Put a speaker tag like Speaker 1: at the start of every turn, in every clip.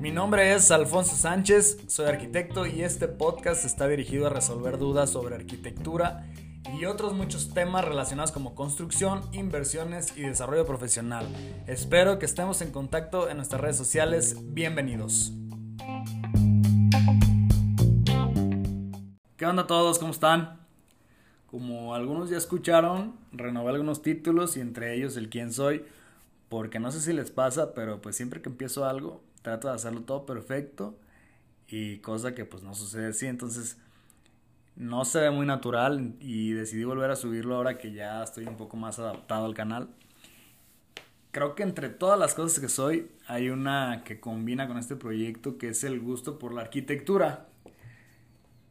Speaker 1: Mi nombre es Alfonso Sánchez, soy arquitecto y este podcast está dirigido a resolver dudas sobre arquitectura y otros muchos temas relacionados como construcción, inversiones y desarrollo profesional. Espero que estemos en contacto en nuestras redes sociales. Bienvenidos. ¿Qué onda todos? ¿Cómo están? Como algunos ya escucharon, renové algunos títulos y entre ellos el quién soy, porque no sé si les pasa, pero pues siempre que empiezo algo, trato de hacerlo todo perfecto y cosa que pues no sucede así, entonces no se ve muy natural y decidí volver a subirlo ahora que ya estoy un poco más adaptado al canal. Creo que entre todas las cosas que soy hay una que combina con este proyecto que es el gusto por la arquitectura.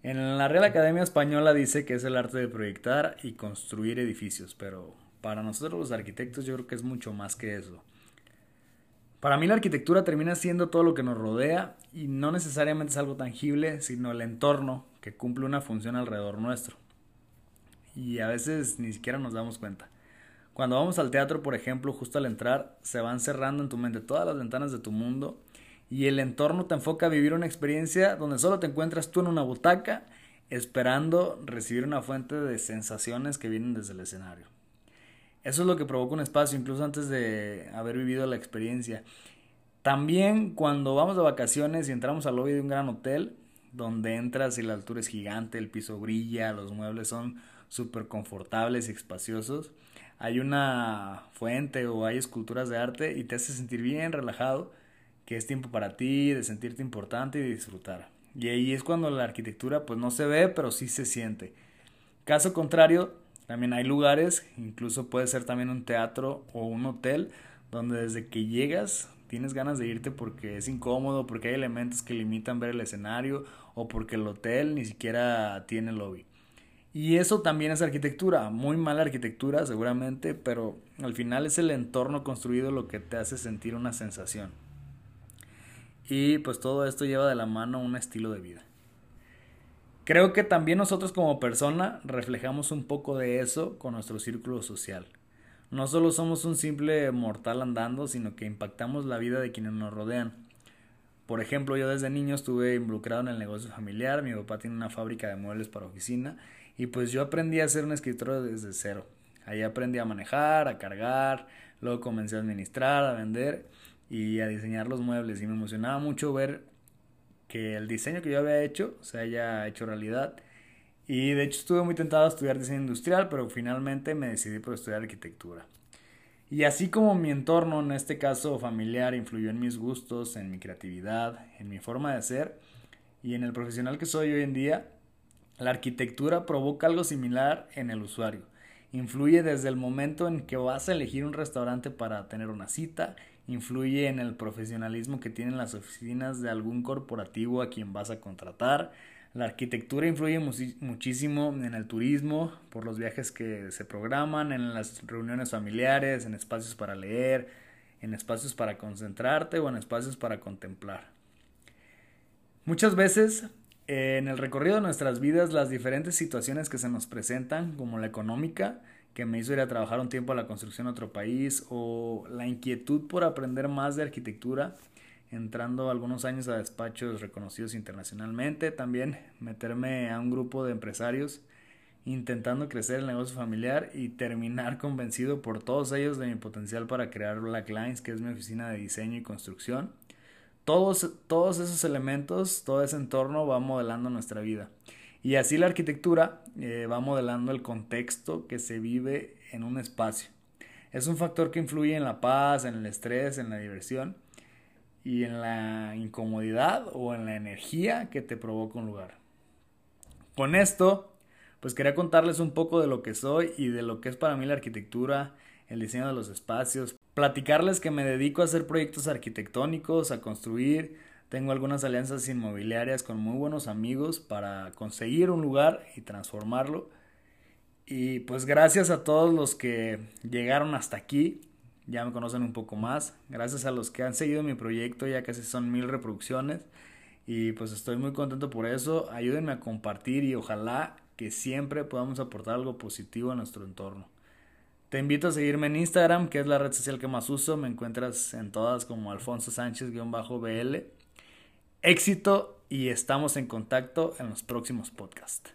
Speaker 1: En la Real Academia Española dice que es el arte de proyectar y construir edificios, pero para nosotros los arquitectos yo creo que es mucho más que eso. Para mí la arquitectura termina siendo todo lo que nos rodea y no necesariamente es algo tangible, sino el entorno que cumple una función alrededor nuestro. Y a veces ni siquiera nos damos cuenta. Cuando vamos al teatro, por ejemplo, justo al entrar, se van cerrando en tu mente todas las ventanas de tu mundo y el entorno te enfoca a vivir una experiencia donde solo te encuentras tú en una butaca esperando recibir una fuente de sensaciones que vienen desde el escenario. Eso es lo que provoca un espacio, incluso antes de haber vivido la experiencia. También cuando vamos de vacaciones y entramos al lobby de un gran hotel, donde entras y la altura es gigante, el piso brilla, los muebles son súper confortables y espaciosos, hay una fuente o hay esculturas de arte y te hace sentir bien relajado, que es tiempo para ti, de sentirte importante y disfrutar. Y ahí es cuando la arquitectura pues no se ve, pero sí se siente. Caso contrario, también hay lugares, incluso puede ser también un teatro o un hotel, donde desde que llegas tienes ganas de irte porque es incómodo, porque hay elementos que limitan ver el escenario o porque el hotel ni siquiera tiene lobby. Y eso también es arquitectura, muy mala arquitectura seguramente, pero al final es el entorno construido lo que te hace sentir una sensación. Y pues todo esto lleva de la mano un estilo de vida. Creo que también nosotros como persona reflejamos un poco de eso con nuestro círculo social. No solo somos un simple mortal andando, sino que impactamos la vida de quienes nos rodean. Por ejemplo, yo desde niño estuve involucrado en el negocio familiar, mi papá tiene una fábrica de muebles para oficina y pues yo aprendí a ser un escritor desde cero. Ahí aprendí a manejar, a cargar, luego comencé a administrar, a vender y a diseñar los muebles y me emocionaba mucho ver que el diseño que yo había hecho se haya hecho realidad. Y de hecho estuve muy tentado a estudiar diseño industrial, pero finalmente me decidí por estudiar arquitectura. Y así como mi entorno, en este caso familiar, influyó en mis gustos, en mi creatividad, en mi forma de ser y en el profesional que soy hoy en día, la arquitectura provoca algo similar en el usuario. Influye desde el momento en que vas a elegir un restaurante para tener una cita, influye en el profesionalismo que tienen las oficinas de algún corporativo a quien vas a contratar. La arquitectura influye muchísimo en el turismo, por los viajes que se programan, en las reuniones familiares, en espacios para leer, en espacios para concentrarte o en espacios para contemplar. Muchas veces en el recorrido de nuestras vidas las diferentes situaciones que se nos presentan, como la económica, que me hizo ir a trabajar un tiempo a la construcción en otro país, o la inquietud por aprender más de arquitectura, entrando algunos años a despachos reconocidos internacionalmente, también meterme a un grupo de empresarios intentando crecer el negocio familiar y terminar convencido por todos ellos de mi potencial para crear Black Lines, que es mi oficina de diseño y construcción. Todos, todos esos elementos, todo ese entorno va modelando nuestra vida. Y así la arquitectura eh, va modelando el contexto que se vive en un espacio. Es un factor que influye en la paz, en el estrés, en la diversión y en la incomodidad o en la energía que te provoca un lugar. Con esto, pues quería contarles un poco de lo que soy y de lo que es para mí la arquitectura, el diseño de los espacios, platicarles que me dedico a hacer proyectos arquitectónicos, a construir, tengo algunas alianzas inmobiliarias con muy buenos amigos para conseguir un lugar y transformarlo. Y pues gracias a todos los que llegaron hasta aquí, ya me conocen un poco más. Gracias a los que han seguido mi proyecto, ya casi son mil reproducciones. Y pues estoy muy contento por eso. Ayúdenme a compartir y ojalá que siempre podamos aportar algo positivo a nuestro entorno. Te invito a seguirme en Instagram, que es la red social que más uso. Me encuentras en todas como Alfonso Sánchez-BL. Éxito y estamos en contacto en los próximos podcasts.